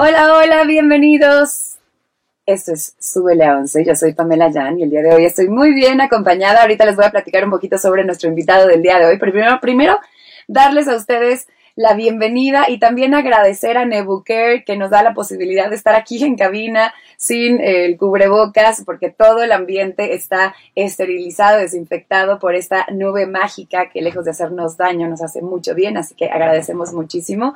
Hola, hola, bienvenidos. Esto es Súbele a 11. Yo soy Pamela Jan y el día de hoy estoy muy bien acompañada. Ahorita les voy a platicar un poquito sobre nuestro invitado del día de hoy. Pero primero, primero darles a ustedes la bienvenida y también agradecer a Nebucare que nos da la posibilidad de estar aquí en cabina sin el cubrebocas porque todo el ambiente está esterilizado, desinfectado por esta nube mágica que lejos de hacernos daño nos hace mucho bien, así que agradecemos muchísimo.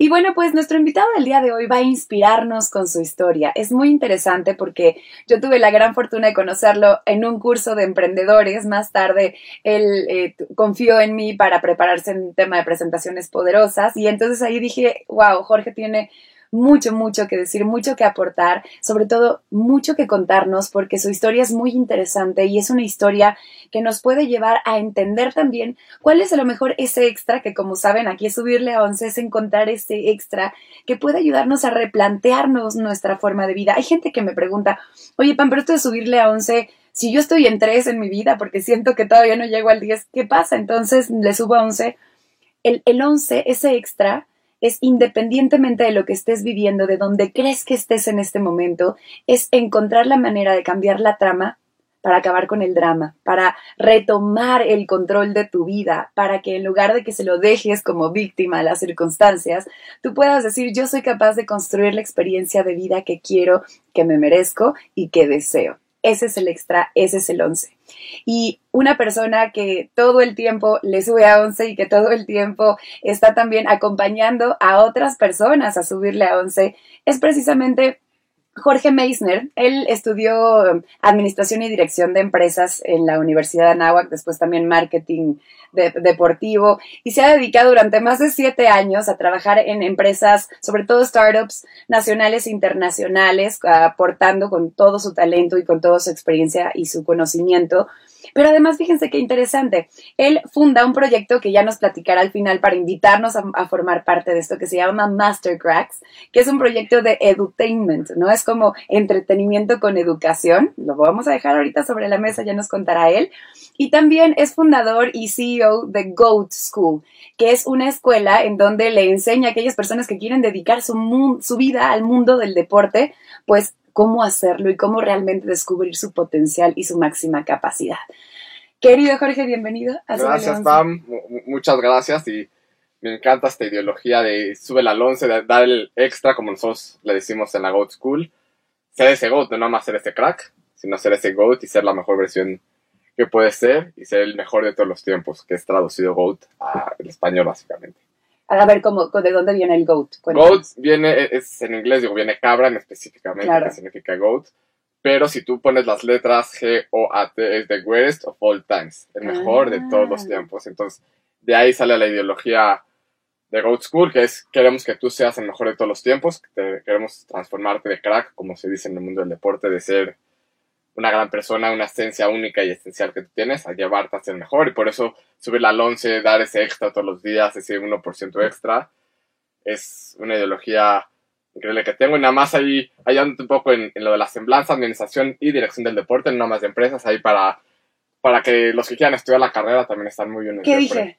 Y bueno, pues nuestro invitado del día de hoy va a inspirarnos con su historia. Es muy interesante porque yo tuve la gran fortuna de conocerlo en un curso de emprendedores. Más tarde él eh, confió en mí para prepararse en un tema de presentaciones poderosas y entonces ahí dije, wow, Jorge tiene mucho, mucho que decir, mucho que aportar, sobre todo mucho que contarnos, porque su historia es muy interesante y es una historia que nos puede llevar a entender también cuál es a lo mejor ese extra, que como saben aquí es subirle a 11, es encontrar ese extra que puede ayudarnos a replantearnos nuestra forma de vida. Hay gente que me pregunta, oye, Pam, pero esto de subirle a 11 si yo estoy en 3 en mi vida porque siento que todavía no llego al 10, ¿qué pasa? Entonces le subo a 11. El, el 11, ese extra, es independientemente de lo que estés viviendo, de donde crees que estés en este momento, es encontrar la manera de cambiar la trama para acabar con el drama, para retomar el control de tu vida, para que en lugar de que se lo dejes como víctima a las circunstancias, tú puedas decir yo soy capaz de construir la experiencia de vida que quiero, que me merezco y que deseo. Ese es el extra, ese es el 11. Y una persona que todo el tiempo le sube a 11 y que todo el tiempo está también acompañando a otras personas a subirle a 11 es precisamente Jorge Meissner, él estudió um, Administración y Dirección de Empresas en la Universidad de Anáhuac, después también Marketing Deportivo, y se ha dedicado durante más de siete años a trabajar en empresas, sobre todo startups nacionales e internacionales, aportando con todo su talento y con toda su experiencia y su conocimiento pero además, fíjense qué interesante. Él funda un proyecto que ya nos platicará al final para invitarnos a, formar parte de esto que se llama Mastercracks, que es un proyecto de edutainment, ¿no? Es como entretenimiento con educación. Lo vamos a dejar ahorita sobre la mesa, ya nos contará él. Y también es fundador y CEO de Goat School, que es una escuela en donde le enseña a aquellas personas que quieren dedicar su, su vida al mundo del deporte, pues cómo hacerlo y cómo realmente descubrir su potencial y su máxima capacidad. Querido Jorge, bienvenido. A gracias, Pam. Muchas gracias y me encanta esta ideología de sube al 11, de dar el extra, como nosotros le decimos en la GOAT School. Ser ese GOAT, no nada más ser ese crack, sino ser ese GOAT y ser la mejor versión que puede ser y ser el mejor de todos los tiempos, que es traducido GOAT al español básicamente. A ver, ¿cómo, ¿de dónde viene el goat? Goat viene, es en inglés, digo, viene cabra en específicamente, que significa goat. Pero si tú pones las letras G O A T, es the greatest of all times, el mejor de todos los ah. tiempos. Entonces, de ahí sale la ideología de Goat School, que es queremos que tú seas el mejor de todos los tiempos, queremos transformarte de crack, como se dice en el mundo del deporte, de ser una gran persona, una esencia única y esencial que tú tienes, a llevarte a ser mejor. Y por eso subir al 11, dar ese extra todos los días, ese 1% extra, es una ideología increíble que tengo. Y nada más ahí, ahí un poco en, lo de la semblanza, administración y dirección del deporte, no más de empresas, ahí para, para que los que quieran estudiar la carrera también están muy bien. ¿Qué dije?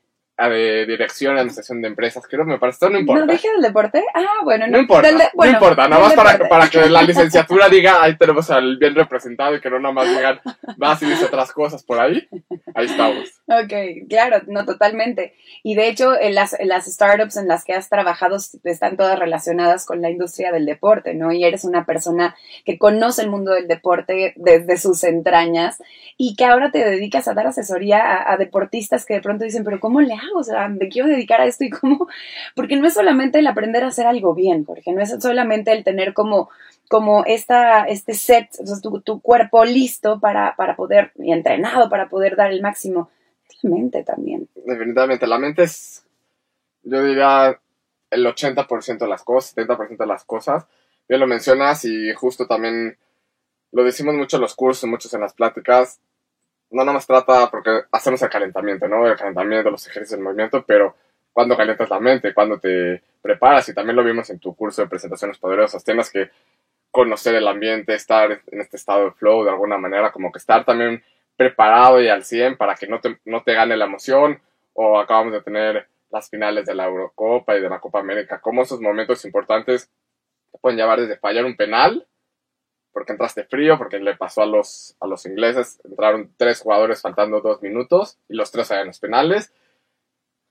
De dirección administración de empresas, creo que me parece, no importa. ¿No dije del deporte? Ah, bueno, no, importa. no importa, nada más para, para, que la licenciatura diga, ahí tenemos al bien representado y que no nada más digan, vas y dice otras cosas por ahí. Ahí estamos. Ok, claro, no, totalmente. Y de hecho, en las, las startups en las que has trabajado están todas relacionadas con la industria del deporte, ¿no? Y eres una persona que conoce el mundo del deporte desde sus entrañas y que ahora te dedicas a dar asesoría a, a deportistas que de pronto dicen, pero ¿cómo le hago? O sea, me quiero dedicar a esto y cómo, porque no es solamente el aprender a hacer algo bien, Jorge, no es solamente el tener como, como esta, este set, tu, cuerpo listo para, para poder, y entrenado para poder dar el máximo, es la mente también. Definitivamente, la mente es, yo diría, el 80% de las cosas, 70% de las cosas, bien lo mencionas y justo también lo decimos mucho en los cursos, muchos en las pláticas, no nada más trata porque hacemos el calentamiento, ¿no? El calentamiento, los ejercicios de movimiento, pero cuando calientas la mente, cuando te preparas, y también lo vimos en tu curso de presentaciones poderosas, tienes que conocer el ambiente, estar en este estado de flow de alguna manera, como que estar también preparado y al 100 para que no te, no te gane la emoción, o acabamos de tener las finales de la Eurocopa y de la Copa América, como esos momentos importantes pueden llevar desde fallar un penal, porque entraste frío, porque le pasó a los, a los ingleses, entraron tres jugadores faltando dos minutos y los tres en los penales,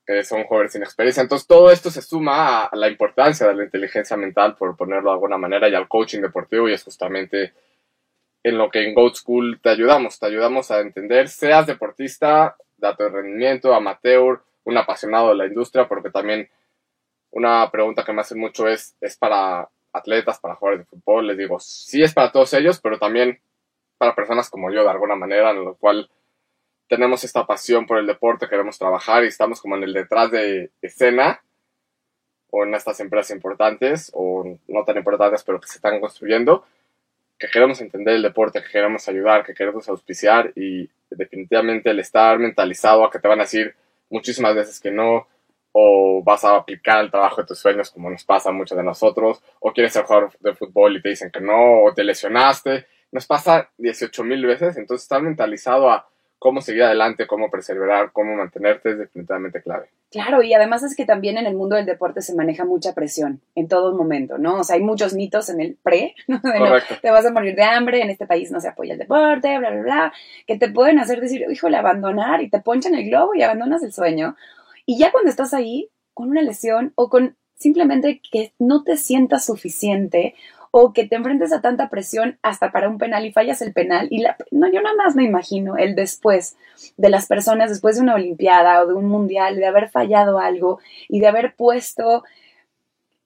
que son jugadores sin experiencia. Entonces todo esto se suma a, la importancia de la inteligencia mental, por ponerlo de alguna manera, y al coaching deportivo, y es justamente en lo que en Goat School te ayudamos, te ayudamos a entender, seas deportista, dato de rendimiento, amateur, un apasionado de la industria, porque también una pregunta que me hacen mucho es, ¿es para atletas, para jugadores de fútbol? Les digo, sí es para todos ellos, pero también para personas como yo, de alguna manera, en lo cual tenemos esta pasión por el deporte, queremos trabajar y estamos como en el detrás de escena o en estas empresas importantes o no tan importantes, pero que se están construyendo, que queremos entender el deporte, que queremos ayudar, que queremos auspiciar y definitivamente el estar mentalizado a que te van a decir muchísimas veces que no, o vas a aplicar el trabajo de tus sueños como nos pasa a muchos de nosotros, o quieres ser jugador de fútbol y te dicen que no, o te lesionaste, nos pasa 18 mil veces, entonces estar mentalizado a cómo seguir adelante, cómo perseverar, cómo mantenerte es definitivamente clave. Claro, y además es que también en el mundo del deporte se maneja mucha presión en todo momento, ¿no? O sea, hay muchos mitos en el pre, ¿no? te vas a morir de hambre, en este país no se apoya el deporte, bla, bla, bla, que te pueden hacer decir, híjole, abandonar y te ponchan el globo y abandonas el sueño. Y ya cuando estás ahí con una lesión o con simplemente que no te sientas suficiente o que te enfrentes a tanta presión hasta para un penal y fallas el penal y la, no yo nada más me imagino el después de las personas después de una olimpiada o de un mundial de haber fallado algo y de haber puesto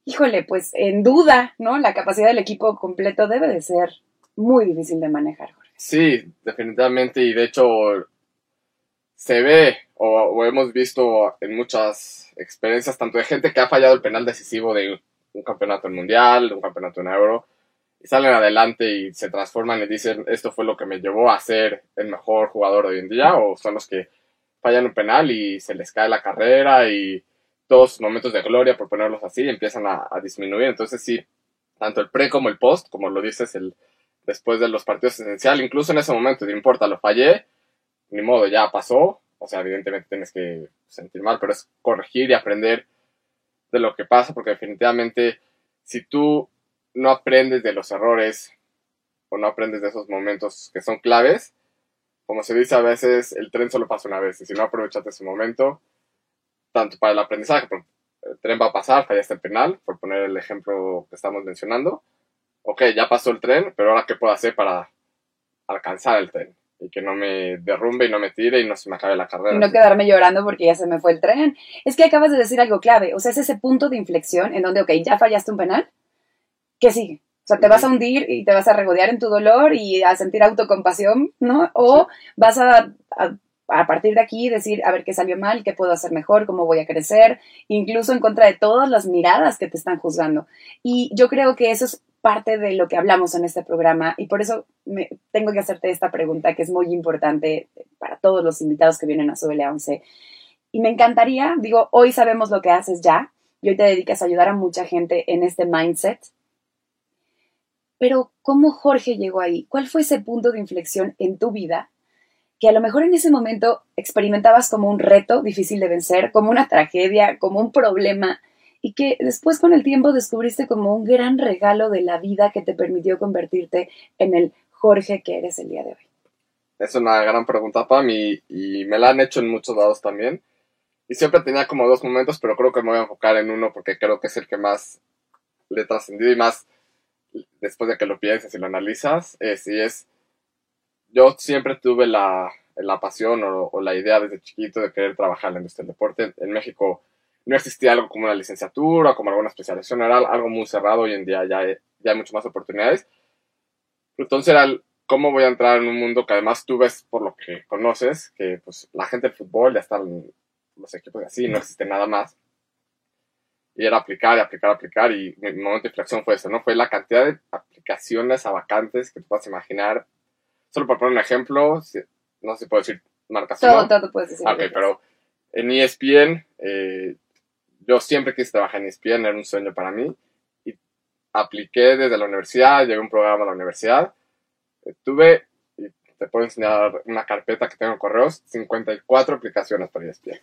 híjole pues en duda no la capacidad del equipo completo debe de ser muy difícil de manejar sí definitivamente y de hecho se ve o, hemos visto en muchas experiencias, tanto de gente que ha fallado el penal decisivo de un campeonato mundial, de un campeonato en euro, y salen adelante y se transforman y dicen, esto fue lo que me llevó a ser el mejor jugador hoy en día, o son los que fallan un penal y se les cae la carrera y todos momentos de gloria, por ponerlos así, empiezan a, a disminuir. Entonces sí, tanto el pre como el post, como lo dices, el después de los partidos esencial, incluso en ese momento, no importa, lo fallé, ni modo, ya pasó. O sea, evidentemente tienes que sentir mal, pero es corregir y aprender de lo que pasa, porque definitivamente si tú no aprendes de los errores o no aprendes de esos momentos que son claves, como se dice a veces, el tren solo pasa una vez y si no aprovechaste ese momento, tanto para el aprendizaje, el tren va a pasar, fallaste el penal, por poner el ejemplo que estamos mencionando, ok, ya pasó el tren, pero ahora qué puedo hacer para alcanzar el tren y que no me derrumbe y no me tire y no se me acabe la carrera. Y no quedarme llorando porque ya se me fue el tren. Es que acabas de decir algo clave, o sea, es ese punto de inflexión en donde, ok, ya fallaste un penal, ¿qué sigue? O sea, te vas a hundir y te vas a regodear en tu dolor y a sentir autocompasión, ¿no? O vas a, a, a, partir de aquí decir, a ver qué salió mal, qué puedo hacer mejor, cómo voy a crecer, incluso en contra de todas las miradas que te están juzgando. Y yo creo que eso es parte de lo que hablamos en este programa y por eso tengo que hacerte esta pregunta que es muy importante para todos los invitados que vienen a Subele 11. Y me encantaría, digo, hoy sabemos lo que haces ya y hoy te dedicas a ayudar a mucha gente en este mindset. Pero ¿cómo Jorge llegó ahí? ¿Cuál fue ese punto de inflexión en tu vida que a lo mejor en ese momento experimentabas como un reto difícil de vencer, como una tragedia, como un problema y que después con el tiempo descubriste como un gran regalo de la vida que te permitió convertirte en el Jorge que eres el día de hoy? Es una gran pregunta, Pam, y, y me la han hecho en muchos lados también. Y siempre tenía como dos momentos, pero creo que me voy a enfocar en uno porque creo que es el que más le he trascendido y más después de que lo piensas y lo analizas. Y es, yo siempre tuve la, la pasión o, o, la idea desde chiquito de querer trabajar en la industria del deporte. En México no existía algo como una licenciatura, como alguna especialización, era algo muy cerrado, hoy en día ya hay, ya hay muchas más oportunidades. Entonces era cómo voy a entrar en un mundo que además tú ves por lo que conoces, que pues la gente del fútbol ya están los equipos así, no existe nada más. Y era aplicar y aplicar, aplicar, y mi momento de inflexión fue eso, ¿no? Fue la cantidad de aplicaciones a vacantes que tú puedas imaginar. Solo por poner un ejemplo, no sé si puedo decir marcas todo, Todo, puedes decir. Ok, pero en ESPN eh, yo siempre quise trabajar en ESPN, era un sueño para mí. Y apliqué desde la universidad, llegué a un programa a la universidad. Tuve, y te puedo enseñar una carpeta que tengo en correos, 54 aplicaciones para ESPN.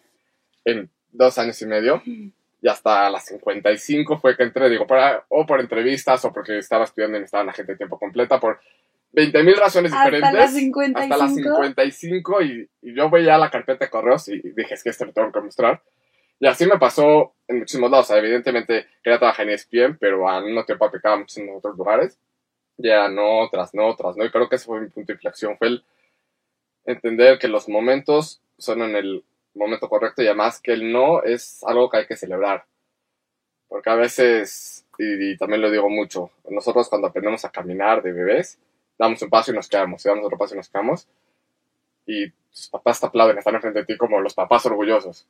En dos años y medio. y hasta las 55 fue que entré, digo, para, o por entrevistas o porque estaba estudiando y estaba en la gente de tiempo completa, por 20 mil razones diferentes. Hasta las 55. Hasta las 55 y, y, yo veía la carpeta de correos y dije, es que esto lo tengo que mostrar. Y así me pasó en muchísimos lados. O sea, evidentemente quería trabajar en ESPN, pero al mismo tiempo aplicaba en muchísimos otros lugares. Ya no, otras no, otras no. Y creo que ese fue mi punto de inflexión. Fue el entender que los momentos son en el momento correcto y además que el no es algo que hay que celebrar. Porque a veces, y, también lo digo mucho, nosotros cuando aprendemos a caminar de bebés, damos un paso y nos quedamos, y damos otro paso y nos quedamos. Y tus papás te aplauden, están enfrente de ti como los papás orgullosos.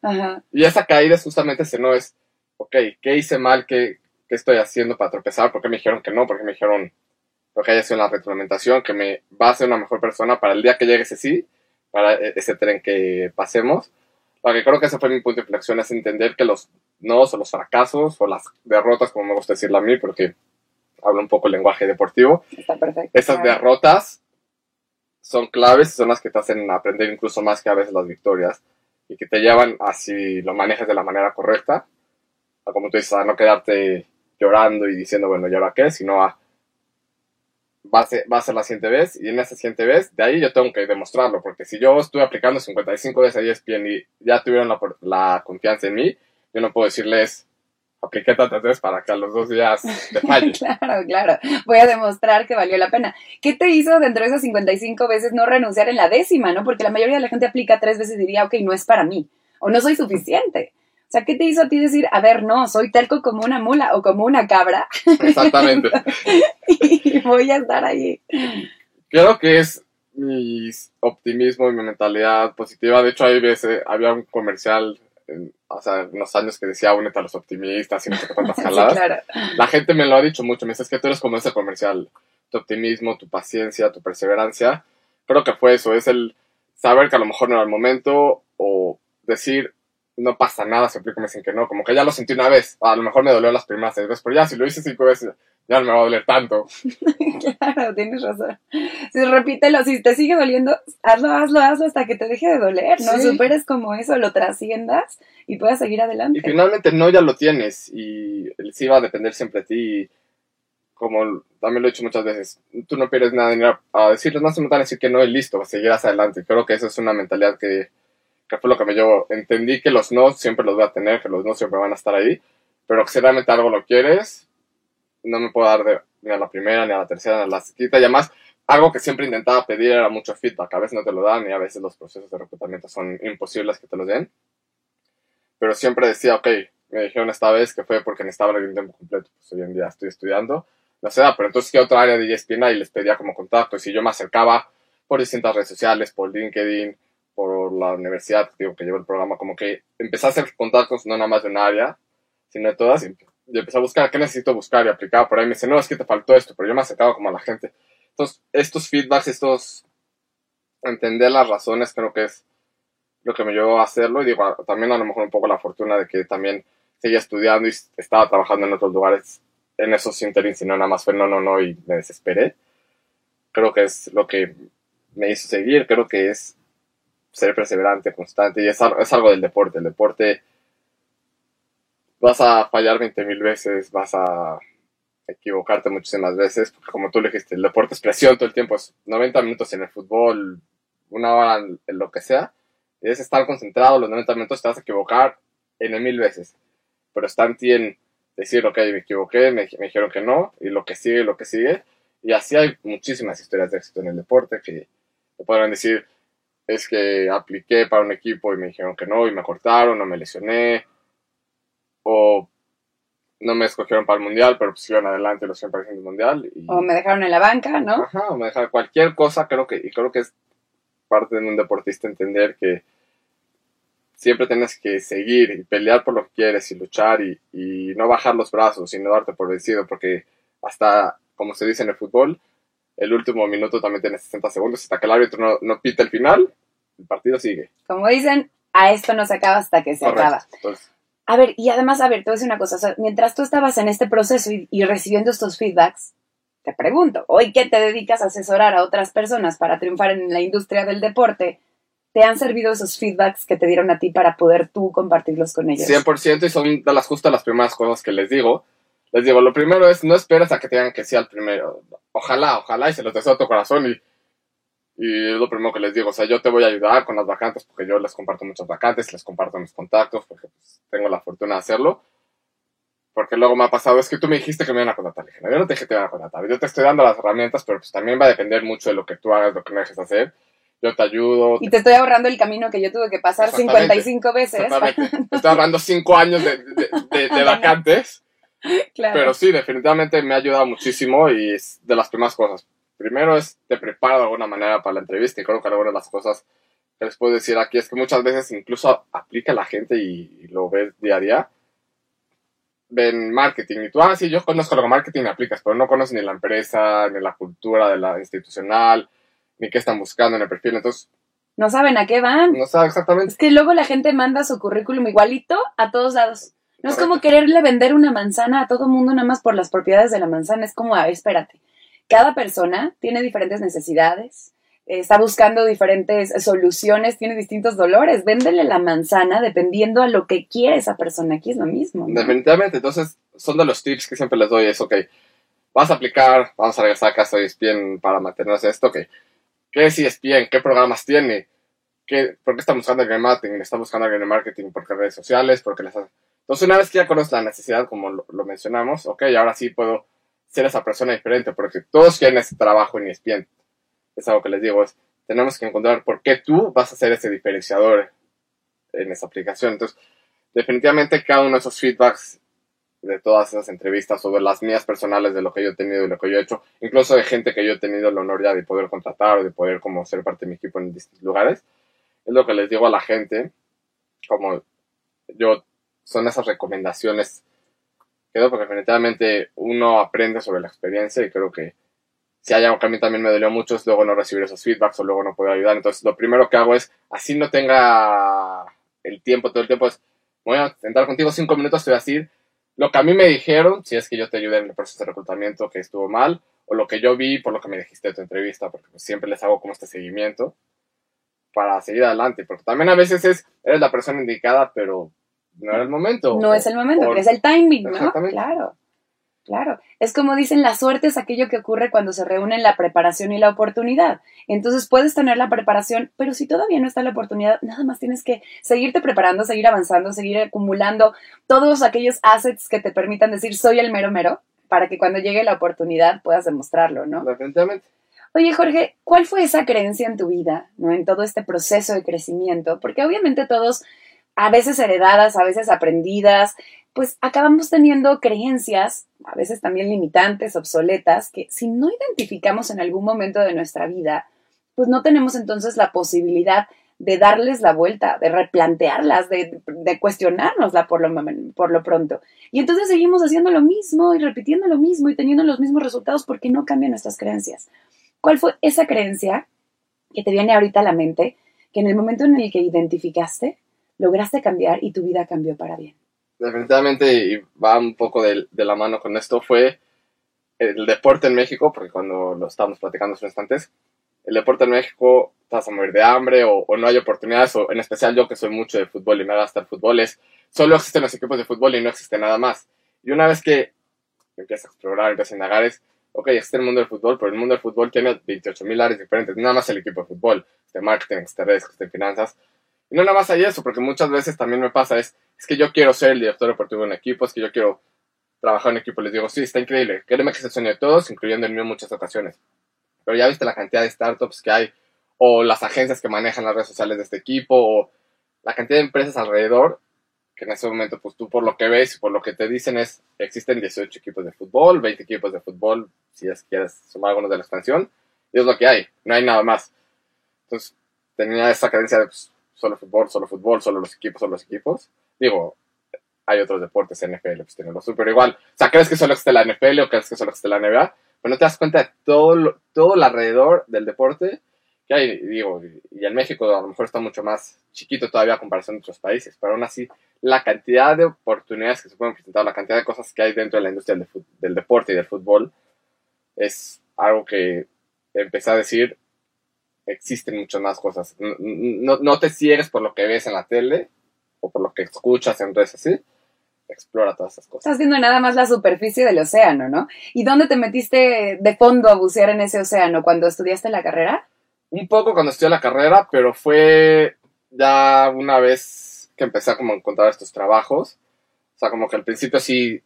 Y esa caída es justamente ese no es, ok, ¿qué hice mal? ¿Qué, ¿Qué, estoy haciendo para tropezar? ¿Por qué me dijeron que no? ¿Por qué me dijeron lo que haya sido la retroalimentación? Que me va a ser una mejor persona para el día que llegue ese sí, para e, ese tren que pasemos. Porque creo que ese fue mi punto de inflexión, es entender que los no o los fracasos o las derrotas, como me gusta decirlo a mí, porque hablo un poco el lenguaje deportivo. Está perfecto. Esas derrotas son claves y son las que te hacen aprender incluso más que a veces las victorias y que te llevan a si lo manejas de la manera correcta, a como tú dices, a no quedarte llorando y diciendo, bueno, ¿y ahora qué? Sino a va a, ser, va a ser la siguiente vez y en esa siguiente vez, de ahí yo tengo que demostrarlo, porque si yo estuve aplicando 55 veces a ESPN y ya tuvieron la, la confianza en mí, yo no puedo decirles, apliqué tantas veces para que a los dos días te falle. claro, claro. Voy a demostrar que valió la pena. ¿Qué te hizo dentro de esas 55 veces no renunciar en la décima, no? Porque la mayoría de la gente aplica tres veces y diría, ok, no es para mí, o no soy suficiente. O sea, ¿qué te hizo a ti decir, a ver, no, soy telco como una mula o como una cabra? Exactamente. y voy a estar ahí. Creo que es mi optimismo y mi mentalidad positiva. De hecho, hay veces, había un comercial en, o sea, unos años que decía únete a los optimistas y no sé cuántas jaladas. La gente me lo ha dicho mucho, me dice, es que tú eres como ese comercial. Tu optimismo, tu paciencia, tu perseverancia. Creo que fue eso, es el saber que a lo mejor no era el momento o decir, no pasa nada, siempre me dicen que no, como que ya lo sentí una vez, a lo mejor me dolió las primeras seis veces, pero ya si lo hice cinco veces, ya no me va a doler tanto. claro, tienes razón. Si repítelo, si te sigue doliendo, hazlo, hazlo, hazlo hasta que te deje de doler, ¿no? Superes como eso, lo trasciendas y puedas seguir adelante. Y finalmente no ya lo tienes y sí va a depender siempre de ti. como también lo he dicho muchas veces, tú no pierdes nada a, a decirles, no se me van a decir que no y listo, seguirás adelante. Creo que esa es una mentalidad que que fue lo que me llevó. Entendí que los no siempre los voy a tener, que los no siempre van a estar ahí, pero que si realmente algo lo quieres, no me puedo dar ni a la primera, ni a la tercera, ni a la quinta. Y además, algo que siempre intentaba pedir era mucho feedback. A veces no te lo dan y a veces los procesos de reclutamiento son imposibles que te los den. Pero siempre decía, ok, me dijeron esta vez que fue porque necesitaba el tiempo completo. Pues hoy en día estoy estudiando. No sé, pero entonces, ¿qué otra área de ESPN? Y les pedía como contacto. Y yo me acercaba por distintas redes sociales, por LinkedIn, por la universidad, digo, que llevo el programa, como que empecé a hacer contactos no nada más de un área, sino de todas, empecé a buscar qué necesito buscar y aplicaba por ahí. Me dice, no, es que te faltó esto, pero yo me acercaba como a la gente. Entonces, estos feedbacks, estos, entender las razones, creo que es lo que me llevó a hacerlo. Y digo, también a lo mejor un poco la fortuna de que también seguía estudiando y estaba trabajando en otros lugares en esos interins y no nada más fue no, no, no y me desesperé. Creo que es lo que me hizo seguir, creo que es ser perseverante, constante, y es, es algo del deporte. El deporte vas a fallar 20 mil veces, vas a equivocarte muchísimas veces, porque como tú le dijiste, el deporte es presión todo el tiempo, es 90 minutos en el fútbol, una hora en, lo que sea, y es estar concentrado, los 90 minutos te vas a equivocar en mil veces, pero está en ti en decir, ok, me equivoqué, me, me dijeron que no, y lo que sigue, lo que sigue, y así hay muchísimas historias de éxito en el deporte que te podrán decir, es que apliqué para un equipo y me dijeron que no y me cortaron, no me lesioné, o no me escogieron para el mundial, pero siguieron adelante los siempre el mundial. o me dejaron en la banca, ¿no? Ajá, o me dejaron cualquier cosa, creo que, y creo que es parte de un deportista entender que siempre tienes que seguir y pelear por lo que quieres y luchar y, y no bajar los brazos y no darte por vencido, porque hasta, como se dice en el fútbol, el último minuto también tiene 60 segundos. Hasta que el árbitro no, no pita el final, el partido sigue. Como dicen, a esto no se acaba hasta que se acaba. A ver, y además, a ver, te voy a decir una cosa. mientras tú estabas en este proceso y, recibiendo estos feedbacks, te pregunto, hoy que te dedicas a asesorar a otras personas para triunfar en la industria del deporte, te han servido esos feedbacks que te dieron a ti para poder tú compartirlos con ellos. 100% y son de las justas las primeras cosas que les digo. Les digo, lo primero es, no esperes a que te digan que sí al primero. Ojalá, ojalá y se los deseo a tu corazón y, y es lo primero que les digo. O sea, yo te voy a ayudar con las vacantes porque yo les comparto muchas vacantes, les comparto mis contactos porque pues, tengo la fortuna de hacerlo. Porque luego me ha pasado, es que tú me dijiste que me iban a contratar. Le dije, no, yo no te dije que te iban a contratar. Yo te estoy dando las herramientas, pero pues también va a depender mucho de lo que tú hagas, lo que no dejes hacer yo te ayudo. Y te estoy ahorrando el camino que yo tuve que pasar 55 veces. Exactamente. Te estoy ahorrando 5 años de, de, vacantes. Claro. Pero sí, definitivamente me ha ayudado muchísimo y es de las primeras cosas. Primero es, te preparo de alguna manera para la entrevista y creo que alguna de las cosas que les puedo decir aquí es que muchas veces incluso aplica la gente y, lo ves día a día. Ven marketing y tú, ah, sí, yo conozco lo que marketing me aplicas, pero no conoces ni la empresa, ni la cultura de la institucional, ni qué están buscando en el perfil. Entonces, no saben a qué van. No saben exactamente. Es que luego la gente manda su currículum igualito a todos lados. No es como quererle vender una manzana a todo mundo nada más por las propiedades de la manzana. Es como, a ver, espérate. Cada persona tiene diferentes necesidades, está buscando diferentes soluciones, tiene distintos dolores. Véndele la manzana dependiendo a lo que quiere esa persona. Aquí es lo mismo. Definitivamente. Entonces, son de los tips que siempre les doy. Es, ok, vas a aplicar, vamos a regresar a casa de ESPN para mantenerse esto, ok ¿Qué es ESPN? ¿Qué programas tiene? ¿Qué, ¿Por qué está buscando alguien marketing? ¿Está buscando de marketing por redes sociales? Porque les Entonces, una vez que ya conoces la necesidad, como lo, mencionamos, ok, ahora sí puedo ser esa persona diferente, porque todos quieren ese trabajo en ESPN. Es algo que les digo, es, tenemos que encontrar por qué tú vas a ser ese diferenciador en esa aplicación. Entonces, definitivamente cada uno de esos feedbacks de todas esas entrevistas sobre las mías personales de lo que yo he tenido y lo que yo he hecho, incluso de gente que yo he tenido el honor ya de poder contratar o de poder como ser parte de mi equipo en distintos lugares, es lo que les digo a la gente, como yo, son esas recomendaciones que porque definitivamente uno aprende sobre la experiencia y creo que si hay algo que a mí también me dolió mucho es luego no recibir esos feedbacks o luego no poder ayudar, entonces lo primero que hago es, así no tenga el tiempo, todo el tiempo es, voy a sentar contigo cinco minutos, te voy a decir lo que a mí me dijeron, si es que yo te ayudé en el proceso de reclutamiento que estuvo mal, o lo que yo vi por lo que me dijiste en tu entrevista, porque pues, siempre les hago como este seguimiento para seguir adelante, porque también a veces es, eres la persona indicada, pero no era el momento. No es el momento, es el timing, ¿no? Claro. Claro, es como dicen, la suerte es aquello que ocurre cuando se reúnen la preparación y la oportunidad. Entonces puedes tener la preparación, pero si todavía no está la oportunidad, nada más tienes que seguirte preparando, seguir avanzando, seguir acumulando todos aquellos assets que te permitan decir soy el mero mero, para que cuando llegue la oportunidad puedas demostrarlo, ¿no? Definitivamente. Oye, Jorge, ¿cuál fue esa creencia en tu vida, ¿no? En todo este proceso de crecimiento, porque obviamente todos a veces heredadas, a veces aprendidas, pues acabamos teniendo creencias, a veces también limitantes, obsoletas, que si no identificamos en algún momento de nuestra vida, pues no tenemos entonces la posibilidad de darles la vuelta, de replantearlas, de, de por lo, por lo pronto. Y entonces seguimos haciendo lo mismo y repitiendo lo mismo y teniendo los mismos resultados porque no cambian nuestras creencias. ¿Cuál fue esa creencia que te viene ahorita a la mente que en el momento en el que identificaste, lograste cambiar y tu vida cambió para bien? definitivamente, y va un poco de, la mano con esto, fue el deporte en México, porque cuando lo estábamos platicando hace instantes, el deporte en México estás a morir de hambre o, no hay oportunidades, o en especial yo que soy mucho de fútbol y me gasta el fútbol, es solo existen los equipos de fútbol y no existe nada más. Y una vez que empiezas a explorar, empiezas a indagar, es, ok, existe el mundo del fútbol, pero el mundo del fútbol tiene 28.000 áreas diferentes, nada más el equipo de fútbol, de marketing, de redes, de finanzas, y no nada más hay eso, porque muchas veces también me pasa, es, es que yo quiero ser el director deportivo de un equipo, es que yo quiero trabajar en equipo. Les digo, sí, está increíble. Créeme que es el sueño de todos, incluyendo el mío en muchas ocasiones. Pero ya viste la cantidad de startups que hay, o las agencias que manejan las redes sociales de este equipo, o la cantidad de empresas alrededor, que en ese momento, pues tú por lo que ves y por lo que te dicen es, existen 18 equipos de fútbol, 20 equipos de fútbol, si es quieres sumar algunos de la expansión, y es lo que hay, no hay nada más. Entonces, tenía esa creencia de, pues, solo fútbol, solo fútbol, solo los equipos, solo los equipos. Digo, hay otros deportes, NFL, pues tienen los pero igual, o sea, crees que solo existe la NFL o crees que solo existe la NBA, pero no te das cuenta de todo, todo el alrededor del deporte que hay, digo, y en México a lo mejor está mucho más chiquito todavía a comparación de otros países, pero aún así, la cantidad de oportunidades que se pueden presentar, la cantidad de cosas que hay dentro de la industria del, del deporte y del fútbol, es algo que empecé a decir, existen muchas más cosas. No, no, te cierres por lo que ves en la tele o por lo que escuchas en redes así. Explora todas esas cosas. Estás viendo nada más la superficie del océano, ¿no? ¿Y dónde te metiste de fondo a bucear en ese océano? ¿Cuando estudiaste la carrera? Un poco cuando estudié la carrera, pero fue ya una vez que empecé a como encontrar estos trabajos. O sea, como que al principio sí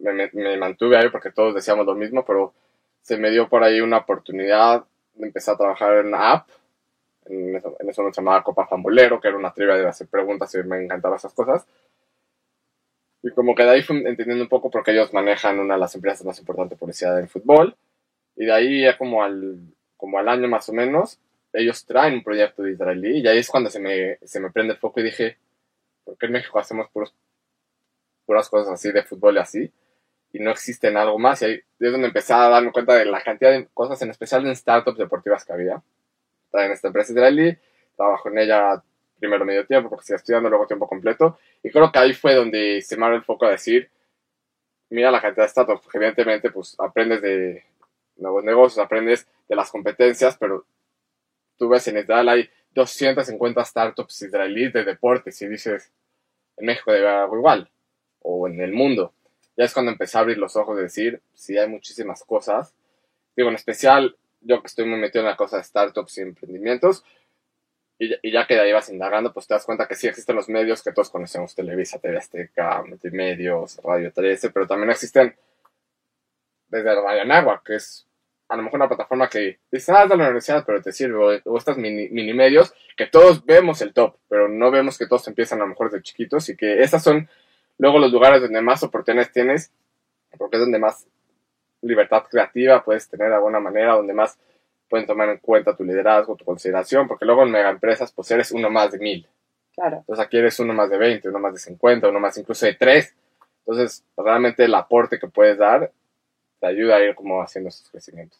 me, me mantuve ahí porque todos decíamos lo mismo, pero se me dio por ahí una oportunidad empecé a trabajar en una app. En eso, en eso llamaba Copa Fambulero, que era una trivia de hacer preguntas y me encantaban esas cosas. Y como que de ahí fui entendiendo un poco porque ellos manejan una de las empresas más importantes de publicidad del fútbol. Y de ahí ya como al, como al año más o menos, ellos traen un proyecto de israelí. Y ahí es cuando se me, se me prende el foco y dije, ¿por qué en México hacemos puros, puras cosas así de fútbol y así? Y no existen algo más. Y ahí es donde empecé a darme cuenta de la cantidad de cosas, en especial en startups deportivas que había. Estaba en esta empresa israelí, trabajo en ella primero medio tiempo, porque seguía estudiando, luego tiempo completo. Y creo que ahí fue donde se me abrió el foco a decir, mira la cantidad de startups, evidentemente pues aprendes de nuevos negocios, aprendes de las competencias, pero tú ves en Israel hay 250 startups israelíes de deportes y dices, en México debe haber algo igual, o en el mundo ya es cuando empecé a abrir los ojos de decir, sí, hay muchísimas cosas. Digo, en especial, yo que estoy muy metido en la cosa de startups y emprendimientos, y, ya que de ahí vas indagando, pues te das cuenta que sí existen los medios que todos conocemos, Televisa, TV Azteca, Multimedios, Radio 13, pero también existen desde Radio Anagua, que es a lo mejor una plataforma que dice, ah, es de la universidad, pero te sirve, o, estas mini, mini, medios, que todos vemos el top, pero no vemos que todos empiezan a lo mejor de chiquitos y que esas son Luego los lugares donde más oportunidades tienes, porque es donde más libertad creativa puedes tener de alguna manera, donde más pueden tomar en cuenta tu liderazgo, tu consideración, porque luego en mega empresas pues eres uno más de mil. Claro. Entonces aquí eres uno más de 20, uno más de 50, uno más incluso de 3. Entonces realmente el aporte que puedes dar te ayuda a ir como haciendo esos crecimientos.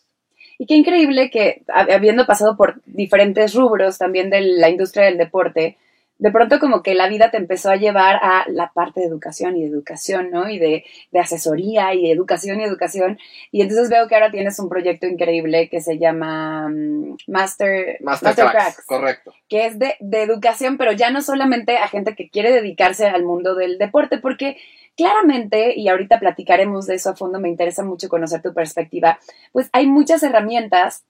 Y qué increíble que habiendo pasado por diferentes rubros también de la industria del deporte, de pronto como que la vida te empezó a llevar a la parte de educación y de educación, ¿no? Y de, asesoría y de educación y educación. Y entonces veo que ahora tienes un proyecto increíble que se llama mm, Master, Master, Cracks, Correcto. Que es de, de educación, pero ya no solamente a gente que quiere dedicarse al mundo del deporte, porque claramente, y ahorita platicaremos de eso a fondo, me interesa mucho conocer tu perspectiva, pues hay muchas herramientas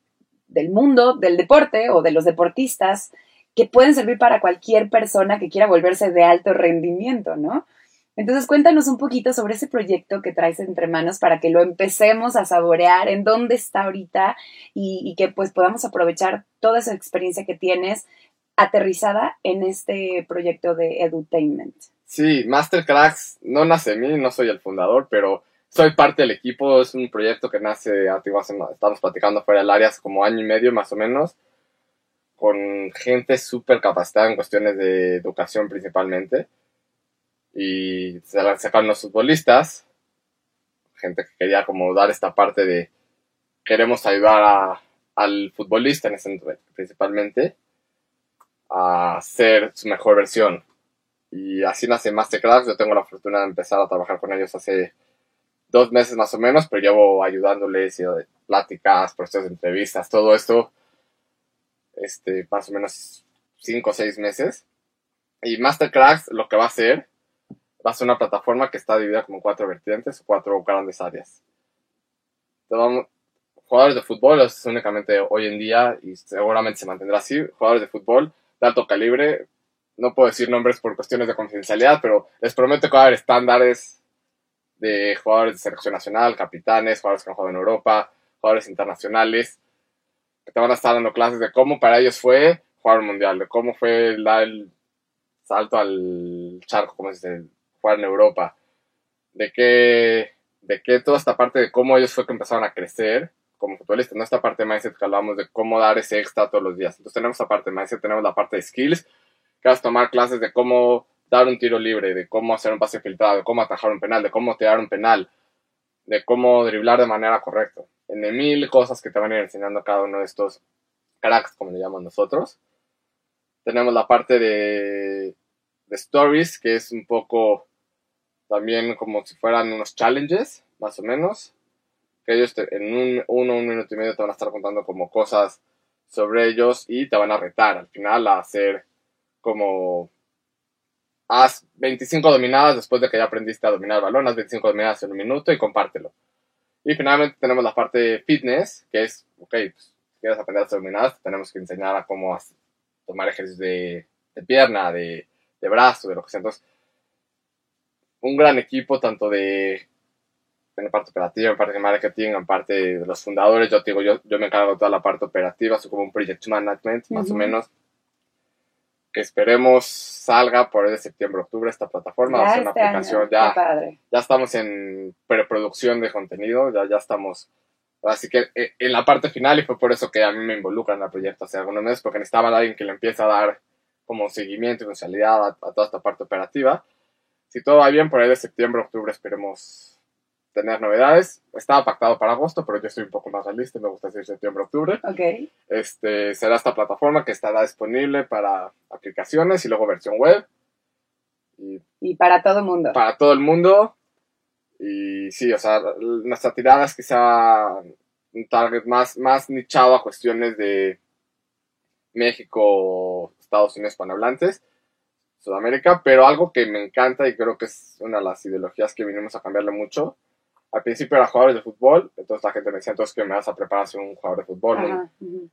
del mundo del deporte o de los deportistas que pueden servir para cualquier persona que quiera volverse de alto rendimiento, ¿no? Entonces cuéntanos un poquito sobre ese proyecto que traes entre manos para que lo empecemos a saborear, en dónde está ahorita y, que pues podamos aprovechar toda esa experiencia que tienes aterrizada en este proyecto de edutainment. Sí, Masterclass no nace de mí, no soy el fundador, pero soy parte del equipo, es un proyecto que nace, estamos platicando fuera del área como año y medio más o menos, con gente súper capacitada en cuestiones de educación principalmente. Y sacaron los futbolistas, gente que quería como dar esta parte de queremos ayudar al futbolista en ese principalmente a ser su mejor versión. Y así nace Masterclass. Yo tengo la fortuna de empezar a trabajar con ellos hace dos meses más o menos, pero llevo ayudándoles, y pláticas, procesos de entrevistas, todo esto este, más o menos 5 o 6 meses. Y Masterclass lo que va a hacer, va a ser una plataforma que está dividida como cuatro vertientes o cuatro grandes áreas. jugadores de fútbol, es únicamente hoy en día y seguramente se mantendrá así, jugadores de fútbol de alto calibre, no puedo decir nombres por cuestiones de confidencialidad, pero les prometo que va a haber estándares de jugadores de selección nacional, capitanes, jugadores que han jugado en Europa, jugadores internacionales, te van a estar dando clases de cómo para ellos fue jugar un mundial, de cómo fue dar el salto al charco, como se dice, jugar en Europa, de qué, de qué toda esta parte de cómo ellos fue que empezaron a crecer como futbolistas, no esta parte de mindset que hablamos de cómo dar ese extra todos los días. Entonces tenemos esta parte de mindset, tenemos la parte de skills, que vas a tomar clases de cómo dar un tiro libre, de cómo hacer un pase filtrado, de cómo atajar un penal, de cómo tirar un penal, de cómo driblar de manera correcta en de mil cosas que te van a ir enseñando cada uno de estos cracks, como le llamamos nosotros. Tenemos la parte de, de stories, que es un poco también como si fueran unos challenges, más o menos. Que ellos en un, uno, un minuto y medio te van a estar contando como cosas sobre ellos y te van a retar al final a hacer como haz 25 dominadas después de que ya aprendiste a dominar el balón, haz 25 dominadas en un minuto y compártelo. Y finalmente tenemos la parte fitness, que es, ok, pues, si quieres aprender a hacer dominadas, tenemos que enseñar a cómo tomar ejercicios de, pierna, de, de, brazo, de lo que sea. Entonces, un gran equipo, tanto de en la parte operativa, en parte de marketing, en parte de los fundadores. Yo te digo, yo, yo me encargo de toda la parte operativa, soy como un project management, más o menos que esperemos salga por el de septiembre, octubre esta plataforma. Va a ser una este aplicación ya. Ya estamos en preproducción de contenido, ya, ya estamos. Así que eh, en la parte final, y fue por eso que a mí me involucran el proyecto hace algunos meses, porque necesitaba alguien que le empiece a dar como seguimiento y funcionalidad a, a toda esta parte operativa. Si todo va bien, por ahí de septiembre, octubre esperemos tener novedades. Estaba pactado para agosto, pero yo estoy un poco más realista, me gusta decir septiembre, octubre. Ok. Este, será esta plataforma que estará disponible para aplicaciones y luego versión web. Y, para todo el mundo. Para todo el mundo. Y sí, o sea, nuestra tirada es quizá un target más, más nichado a cuestiones de México, Estados Unidos hispanohablantes, Sudamérica, pero algo que me encanta y creo que es una de las ideologías que vinimos a cambiarle mucho al principio era jugadores de fútbol, entonces la gente me decía, entonces que me vas a preparar a ser un jugador de fútbol.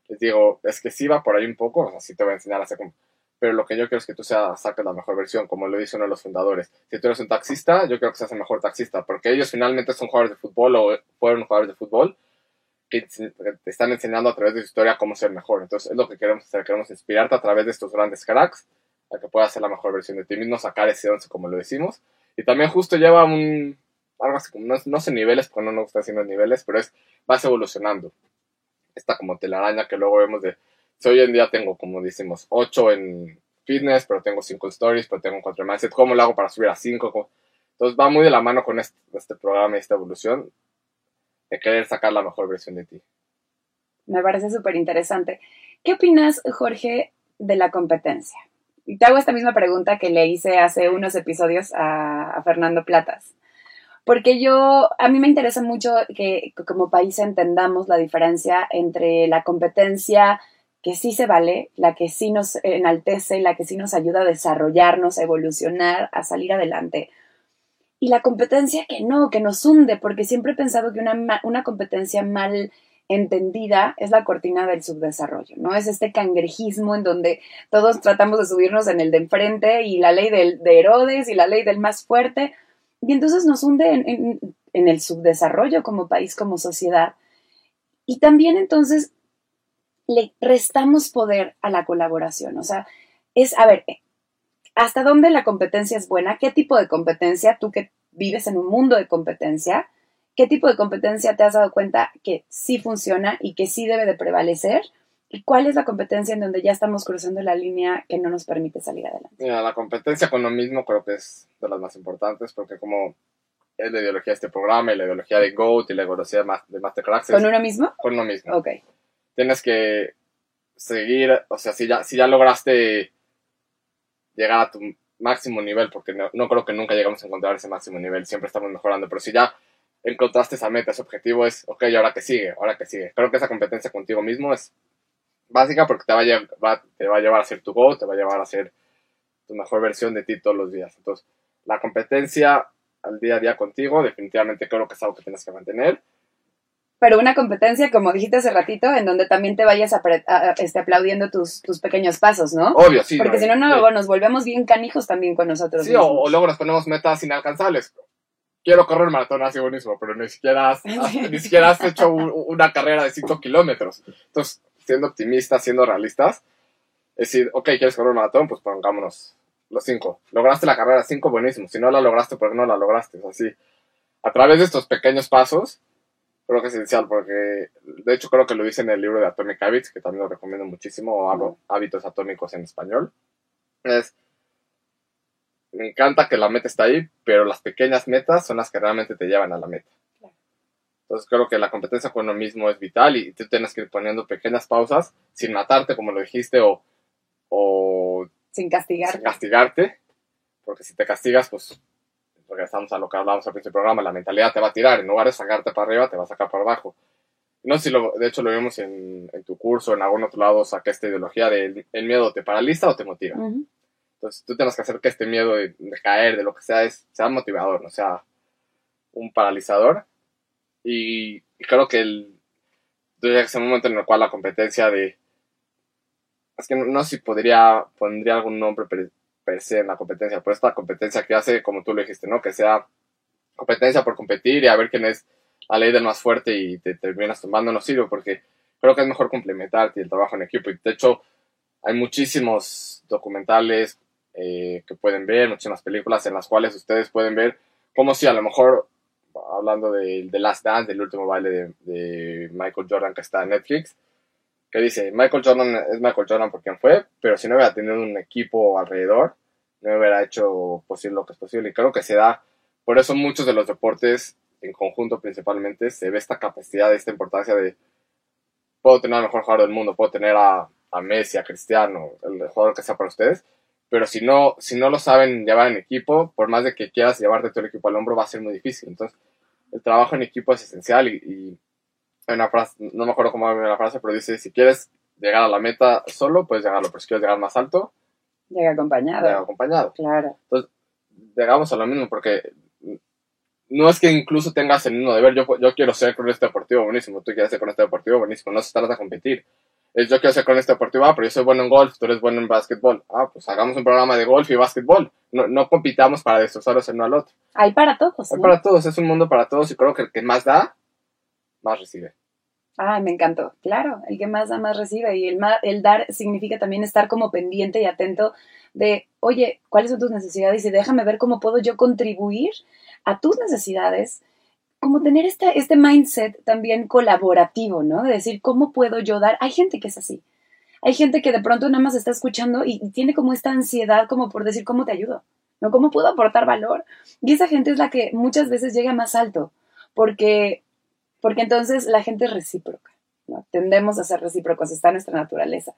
Les digo, es que sí va por ahí un poco, o sea, sí te voy a enseñar a hacer. Pero lo que yo quiero es que tú sea, saques la mejor versión, como lo dice uno de los fundadores. Si tú eres un taxista, yo creo que seas el mejor taxista, porque ellos finalmente son jugadores de fútbol o fueron jugadores de fútbol que te están enseñando a través de su historia cómo ser mejor. Entonces es lo que queremos hacer, queremos inspirarte a través de estos grandes cracks a que puedas ser la mejor versión de ti mismo, sacar ese once como lo decimos. Y también justo lleva un, algo así como, no, sé niveles, porque no nos gusta haciendo niveles, pero es, vas evolucionando. Esta como telaraña que luego vemos de, si hoy en día tengo, como decimos, 8 en fitness, pero tengo 5 stories, pero tengo 4 en mindset, ¿cómo lo hago para subir a 5? Entonces va muy de la mano con este, este programa y esta evolución de querer sacar la mejor versión de ti. Me parece súper interesante. ¿Qué opinas, Jorge, de la competencia? Y te hago esta misma pregunta que le hice hace unos episodios a Fernando Platas porque yo, a mí me interesa mucho que como país entendamos la diferencia entre la competencia que sí se vale, la que sí nos enaltece, la que sí nos ayuda a desarrollarnos, a evolucionar, a salir adelante. Y la competencia que no, que nos hunde, porque siempre he pensado que una, una competencia mal entendida es la cortina del subdesarrollo, ¿no? Es este cangrejismo en donde todos tratamos de subirnos en el de enfrente y la ley del, de Herodes y la ley del más fuerte, y entonces nos hunde en, el subdesarrollo como país, como sociedad. Y también entonces le restamos poder a la colaboración. O sea, es, a ver, ¿hasta dónde la competencia es buena? ¿Qué tipo de competencia, tú que vives en un mundo de competencia, qué tipo de competencia te has dado cuenta que sí funciona y que sí debe de prevalecer? ¿Y cuál es la competencia en donde ya estamos cruzando la línea que no nos permite salir adelante? Mira, la competencia con lo mismo creo que es de las más importantes porque como es la ideología de este programa y la ideología de GOAT y la ideología de Masterclass. ¿Con uno mismo? Con uno mismo. Ok. Tienes que seguir, o sea, si ya, si ya lograste llegar a tu máximo nivel, porque no, no creo que nunca llegamos a encontrar ese máximo nivel, siempre estamos mejorando, pero si ya encontraste esa meta, ese objetivo es, ok, ahora que sigue? Ahora que sigue? Creo que esa competencia contigo mismo es básica porque te va, a llevar, te va a llevar a ser tu go, te va a llevar a ser tu mejor versión de ti todos los días. Entonces, la competencia al día a día contigo, definitivamente creo que es algo que tienes que mantener. Pero una competencia, como dijiste hace ratito, en donde también te vayas a, este, aplaudiendo tus, tus, pequeños pasos, ¿no? Obvio, sí. Porque si no, no nos volvemos bien canijos también con nosotros. Sí, o, luego nos ponemos metas inalcanzables. Quiero correr maratón así buenísimo, pero ni siquiera has, ni siquiera has hecho una carrera de 5 kilómetros. Entonces, siendo optimistas, siendo realistas, es decir, ok, ¿quieres correr un maratón? Pues pongámonos los cinco. Lograste la carrera cinco, buenísimo. Si no la lograste, ¿por qué no la lograste? Así, a través de estos pequeños pasos, creo que es esencial, porque de hecho creo que lo dice en el libro de Atomic Habits, que también lo recomiendo muchísimo, o Hábitos Atómicos en español. Es, me encanta que la meta está ahí, pero las pequeñas metas son las que realmente te llevan a la meta. Entonces creo que la competencia con uno mismo es vital y tú tienes que ir poniendo pequeñas pausas sin matarte, como lo dijiste, o, o sin castigarte. Sin castigarte, porque si te castigas, pues regresamos a lo que hablábamos al principio del programa, la mentalidad te va a tirar, en lugar de sacarte para arriba, te va a sacar para abajo. no sé si lo, de hecho lo vimos en, en, tu curso, en algún otro lado, saqué esta ideología de el miedo te paraliza o te motiva. Entonces tú tienes que hacer que este miedo de, caer, de lo que sea, es, sea motivador, no sea un paralizador. Y, creo que el, es un momento en el cual la competencia de... Es que no, sé si podría, pondría algún nombre per, se en la competencia, pero esta competencia que hace, como tú lo dijiste, ¿no? Que sea competencia por competir y a ver quién es la ley del más fuerte y te terminas tomando no sirve porque creo que es mejor complementarte el trabajo en equipo. Y de hecho, hay muchísimos documentales eh, que pueden ver, muchísimas películas en las cuales ustedes pueden ver como si a lo mejor, hablando de, The Last Dance, del último baile de, Michael Jordan que está en Netflix, que dice, Michael Jordan es Michael Jordan por quien fue, pero si no hubiera tenido un equipo alrededor, no hubiera hecho posible lo que es posible. Y creo que se da, por eso muchos de los deportes en conjunto principalmente, se ve esta capacidad, esta importancia de, puedo tener al mejor jugador del mundo, puedo tener a, a Messi, a Cristiano, el jugador que sea para ustedes, pero si no, si no lo saben llevar en equipo, por más de que quieras llevarte todo el equipo al hombro, va a ser muy difícil. Entonces, el trabajo en equipo es esencial y, y una frase, no me acuerdo cómo va la frase, pero dice, si quieres llegar a la meta solo, puedes llegarlo, pero si quieres llegar más alto, llega acompañado. Llega acompañado. Claro. Entonces, llegamos a lo mismo, porque no es que incluso tengas el mismo deber, yo, yo quiero ser con este deportivo buenísimo, tú quieres ser con este deportivo buenísimo, no se trata de competir. Es yo quiero ser con este deportivo, ah, pero yo soy bueno en golf, tú eres bueno en básquetbol. Ah, pues hagamos un programa de golf y básquetbol. No, no compitamos para destrozarnos el uno al otro. Hay para todos. Hay para todos, es un mundo para todos y creo que el que más da, más recibe. Ah, me encantó. Claro, el que más da, más recibe. Y el, el dar significa también estar como pendiente y atento de, oye, ¿cuáles son tus necesidades? Y déjame ver cómo puedo yo contribuir a tus necesidades, como tener este, este mindset también colaborativo, ¿no? De decir, ¿cómo puedo yo dar? Hay gente que es así. Hay gente que de pronto nada más está escuchando y tiene como esta ansiedad como por decir, ¿cómo te ayudo? ¿No? ¿Cómo puedo aportar valor? Y esa gente es la que muchas veces llega más alto, porque, porque entonces la gente es recíproca, ¿no? Tendemos a ser recíprocos, está nuestra naturaleza.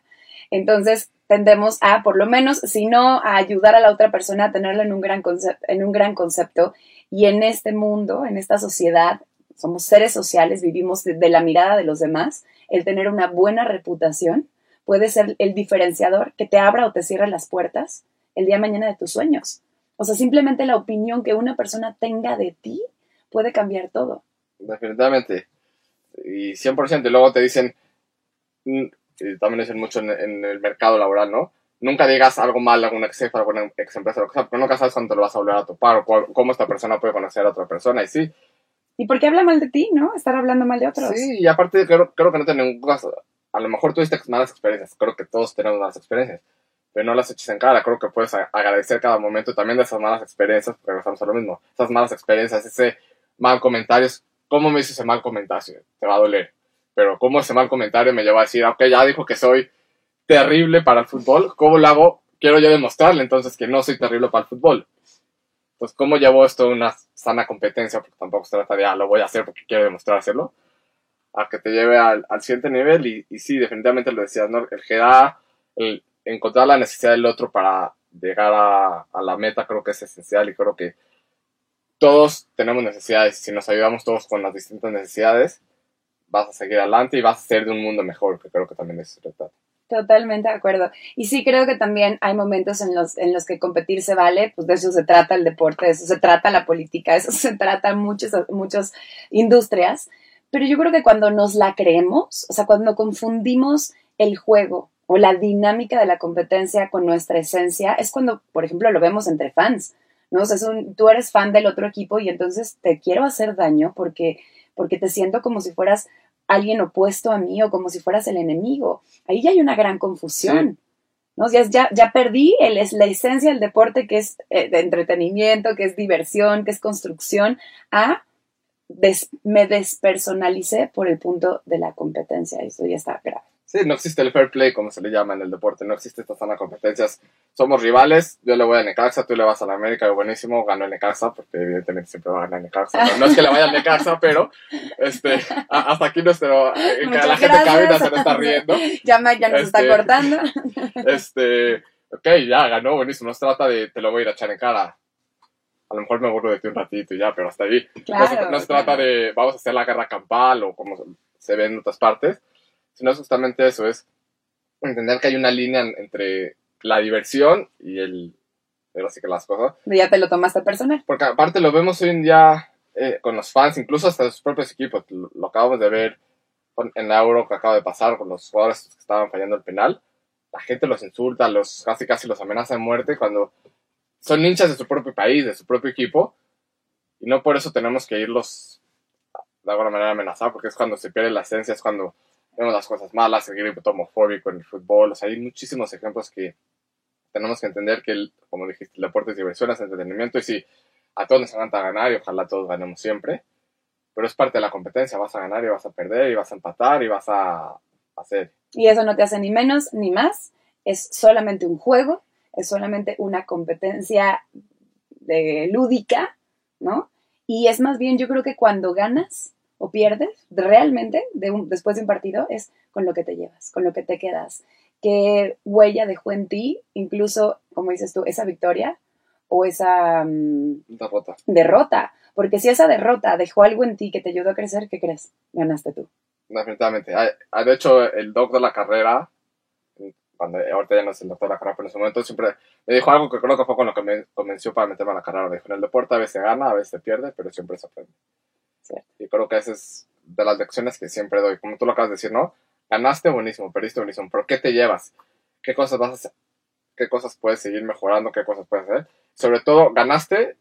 Entonces, tendemos a, por lo menos, si no a ayudar a la otra persona a tenerlo en un gran, en un gran concepto y en este mundo, en esta sociedad, somos seres sociales, vivimos de, la mirada de los demás, el tener una buena reputación puede ser el diferenciador que te abra o te cierre las puertas el día de mañana de tus sueños. O sea, simplemente la opinión que una persona tenga de ti puede cambiar todo. Definitivamente. Y 100%. Y luego te dicen, y también dicen mucho en, en, el mercado laboral, ¿no? nunca digas algo mal a alguna ex jefa, a alguna ex empresa, lo que sea, porque nunca sabes cuándo te lo vas a volver a topar o cómo esta persona puede conocer a otra persona. Y sí. ¿Y por qué habla mal de ti, no? Estar hablando mal de otros. Sí, y aparte creo, creo que no tengo ningún caso. A lo mejor tuviste malas experiencias, creo que todos tenemos malas experiencias, pero no las eches en cara. Creo que puedes agradecer cada momento también de esas malas experiencias, porque estamos a lo mismo. Esas malas experiencias, ese mal comentario, ¿cómo me hizo ese mal comentario? Te va a doler. Pero cómo ese mal comentario me lleva a decir, ok, ya dijo que soy terrible para el fútbol, ¿cómo lo hago? Quiero yo demostrarle entonces que no soy terrible para el fútbol. Pues, ¿cómo llevo esto a una sana competencia? Porque tampoco se trata de, ah, lo voy a hacer porque quiero demostrárselo. A que te lleve al, siguiente nivel. Y, y, sí, definitivamente lo decías, ¿no? El que da, el encontrar la necesidad del otro para llegar a, a la meta, creo que es esencial. Y creo que todos tenemos necesidades. Si nos ayudamos todos con las distintas necesidades, vas a seguir adelante y vas a ser de un mundo mejor, que creo que también es el Totalmente de acuerdo. Y sí creo que también hay momentos en los, en los que competir se vale, pues de eso se trata el deporte, de eso se trata la política, de eso se trata muchas, muchas industrias. Pero yo creo que cuando nos la creemos, o sea, cuando confundimos el juego o la dinámica de la competencia con nuestra esencia, es cuando, por ejemplo, lo vemos entre fans, ¿no? O sea, tú eres fan del otro equipo y entonces te quiero hacer daño porque, porque te siento como si fueras alguien opuesto a mí o como si fueras el enemigo. Ahí ya hay una gran confusión. ¿no? Ya, ya, ya perdí el, la esencia del deporte, que es eh, de entretenimiento, que es diversión, que es construcción, a me despersonalicé por el punto de la competencia. Eso ya está grave. Sí, no existe el fair play, como se le llama en el deporte, no existe esta zona de competencias. Somos rivales, yo le voy a Necaxa, tú le vas a la América, buenísimo, ganó el Necaxa, porque evidentemente siempre va a ganar Necaxa. No, no es que le vaya al Necaxa, pero este, hasta aquí nuestro, eh, la gente cabina se nos está riendo. Ya, ya nos está este, cortando. Este, ok, ya ganó, buenísimo, no se trata de te lo voy a ir a echar en cara. A lo mejor me aburro de ti un ratito y ya, pero hasta ahí. no, se, trata de vamos a hacer la guerra campal o como se ve en otras partes, sino es justamente eso, es entender que hay una línea entre la diversión y el, pero sí que las cosas. Ya te lo tomaste personal. Porque aparte lo vemos hoy en día eh, con los fans, incluso hasta sus propios equipos, lo, acabamos de ver en la Euro que acaba de pasar con los jugadores que estaban fallando el penal, la gente los insulta, los casi casi los amenaza de muerte cuando son hinchas de su propio país, de su propio equipo, y no por eso tenemos que irlos de alguna manera amenazar, porque es cuando se pierde la esencia, es cuando vemos las cosas malas, el grito homofóbico en el fútbol, o sea, hay muchísimos ejemplos que tenemos que entender que, el, como dijiste, el deporte es diversión, es entretenimiento, y sí, a todos nos encanta ganar y ojalá todos ganemos siempre, pero es parte de la competencia, vas a ganar y vas a perder y vas a empatar y vas a hacer. Y eso no te hace ni menos ni más, es solamente un juego es solamente una competencia de lúdica, ¿no? Y es más bien, yo creo que cuando ganas o pierdes, realmente, de después de un partido, es con lo que te llevas, con lo que te quedas. ¿Qué huella dejó en ti, incluso, como dices tú, esa victoria o esa mm, derrota? Derrota. Porque si esa derrota dejó algo en ti que te ayudó a crecer, ¿qué crees? Ganaste tú. Definitivamente. De hecho, el doc de la carrera cuando ahorita ya no es el doctor de la carrera, pero en ese momento siempre me dijo algo que creo que fue con lo que me convenció para meterme a la carrera. Me dijo, en el deporte a veces gana, a veces pierde, pero siempre se aprende. Y creo que esa es de las lecciones que siempre doy. Como tú lo acabas de decir, ¿no? Ganaste buenísimo, perdiste buenísimo, pero ¿qué te llevas? ¿Qué cosas vas a hacer? ¿Qué cosas puedes seguir mejorando? ¿Qué cosas puedes hacer? Sobre todo, ganaste,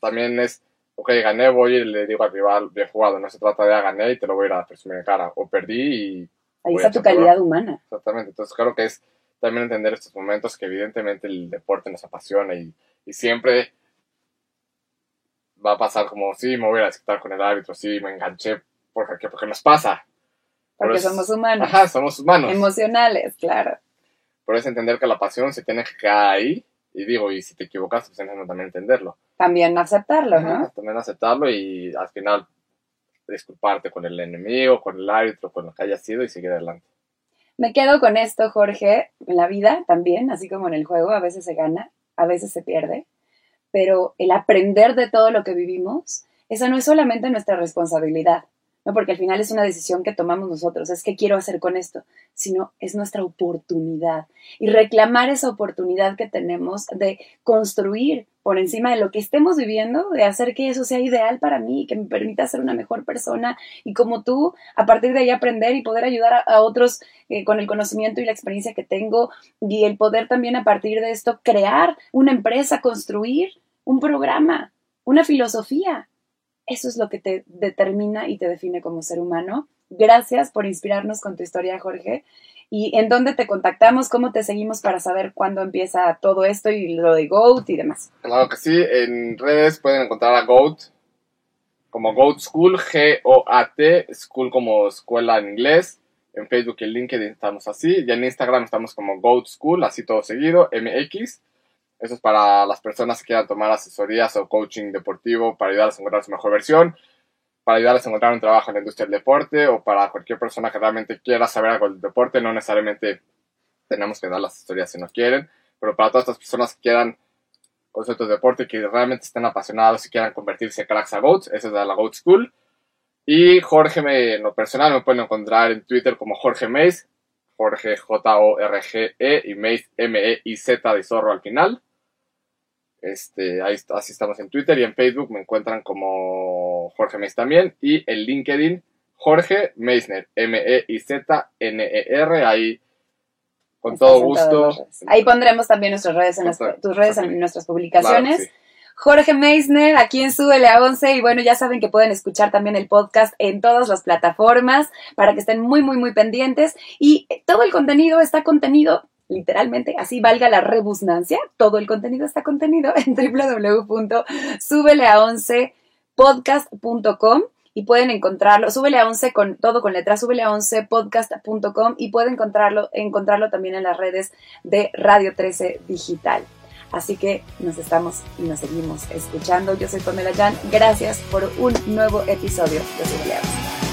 también es, ok, gané, voy y le digo al rival, bien jugado, no se trata de, ah, gané y te lo voy a ir a presumir en cara, o perdí y Ahí está tu calidad humana. Exactamente, entonces creo que es también entender estos momentos que evidentemente el deporte nos apasiona y, siempre va a pasar como, sí, me voy a discutir con el árbitro, sí, me enganché, porque, porque nos pasa. Porque somos humanos. Ajá, somos humanos. Emocionales, claro. Pero es entender que la pasión se tiene que quedar ahí, y digo, y si te equivocas, pues tienes que también entenderlo. También aceptarlo, ¿no? También aceptarlo y al final disculparte con el enemigo, con el árbitro, con lo que haya sido y seguir adelante. Me quedo con esto, Jorge. En la vida también, así como en el juego, a veces se gana, a veces se pierde, pero el aprender de todo lo que vivimos, esa no es solamente nuestra responsabilidad, ¿no? porque al final es una decisión que tomamos nosotros, es qué quiero hacer con esto, sino es nuestra oportunidad y reclamar esa oportunidad que tenemos de construir por encima de lo que estemos viviendo, de hacer que eso sea ideal para mí, que me permita ser una mejor persona y como tú, a partir de ahí aprender y poder ayudar a, otros eh, con el conocimiento y la experiencia que tengo y el poder también a partir de esto crear una empresa, construir un programa, una filosofía. Eso es lo que te determina y te define como ser humano. Gracias por inspirarnos con tu historia, Jorge y en dónde te contactamos, cómo te seguimos para saber cuándo empieza todo esto y lo de GOAT y demás. Claro que sí, en redes pueden encontrar a GOAT como GOAT School, G-O-A-T, School como escuela en inglés. En Facebook y LinkedIn estamos así, y en Instagram estamos como GOAT School, así todo seguido, MX. Eso es para las personas que quieran tomar asesorías o coaching deportivo para ayudarles a encontrar su mejor versión para ayudarles a encontrar un trabajo en la industria del deporte o para cualquier persona que realmente quiera saber algo del deporte. No necesariamente tenemos que dar las historias si no quieren, pero para todas estas personas que quieran conceptos de deporte que realmente estén apasionados y quieran convertirse en cracks a GOATs, eso es de la GOAT School. Y Jorge, me, en lo personal, me pueden encontrar en Twitter como Jorge Mace, Jorge J-O-R-G-E y Mace M-E-I-Z de zorro al final. Este, ahí así estamos en Twitter y en Facebook me encuentran como Jorge Meis también y en LinkedIn Jorge Meisner, M-E-I-Z-N-E-R, ahí con todo gusto. Ahí pondremos también nuestras redes en tus redes en nuestras publicaciones. Jorge Meisner, aquí en Súbele a 11 y bueno, ya saben que pueden escuchar también el podcast en todas las plataformas para que estén muy, muy, muy pendientes. Y todo el contenido está contenido literalmente, así valga la rebusnancia, todo el contenido está contenido en www.subele11podcast.com y pueden encontrarlo, súbele a 11 con todo con letras, súbele a 11 podcast.com y pueden encontrarlo, encontrarlo también en las redes de Radio 13 Digital. Así que nos estamos y nos seguimos escuchando. Yo soy Pamela Jan. Gracias por un nuevo episodio de Súbele a 11.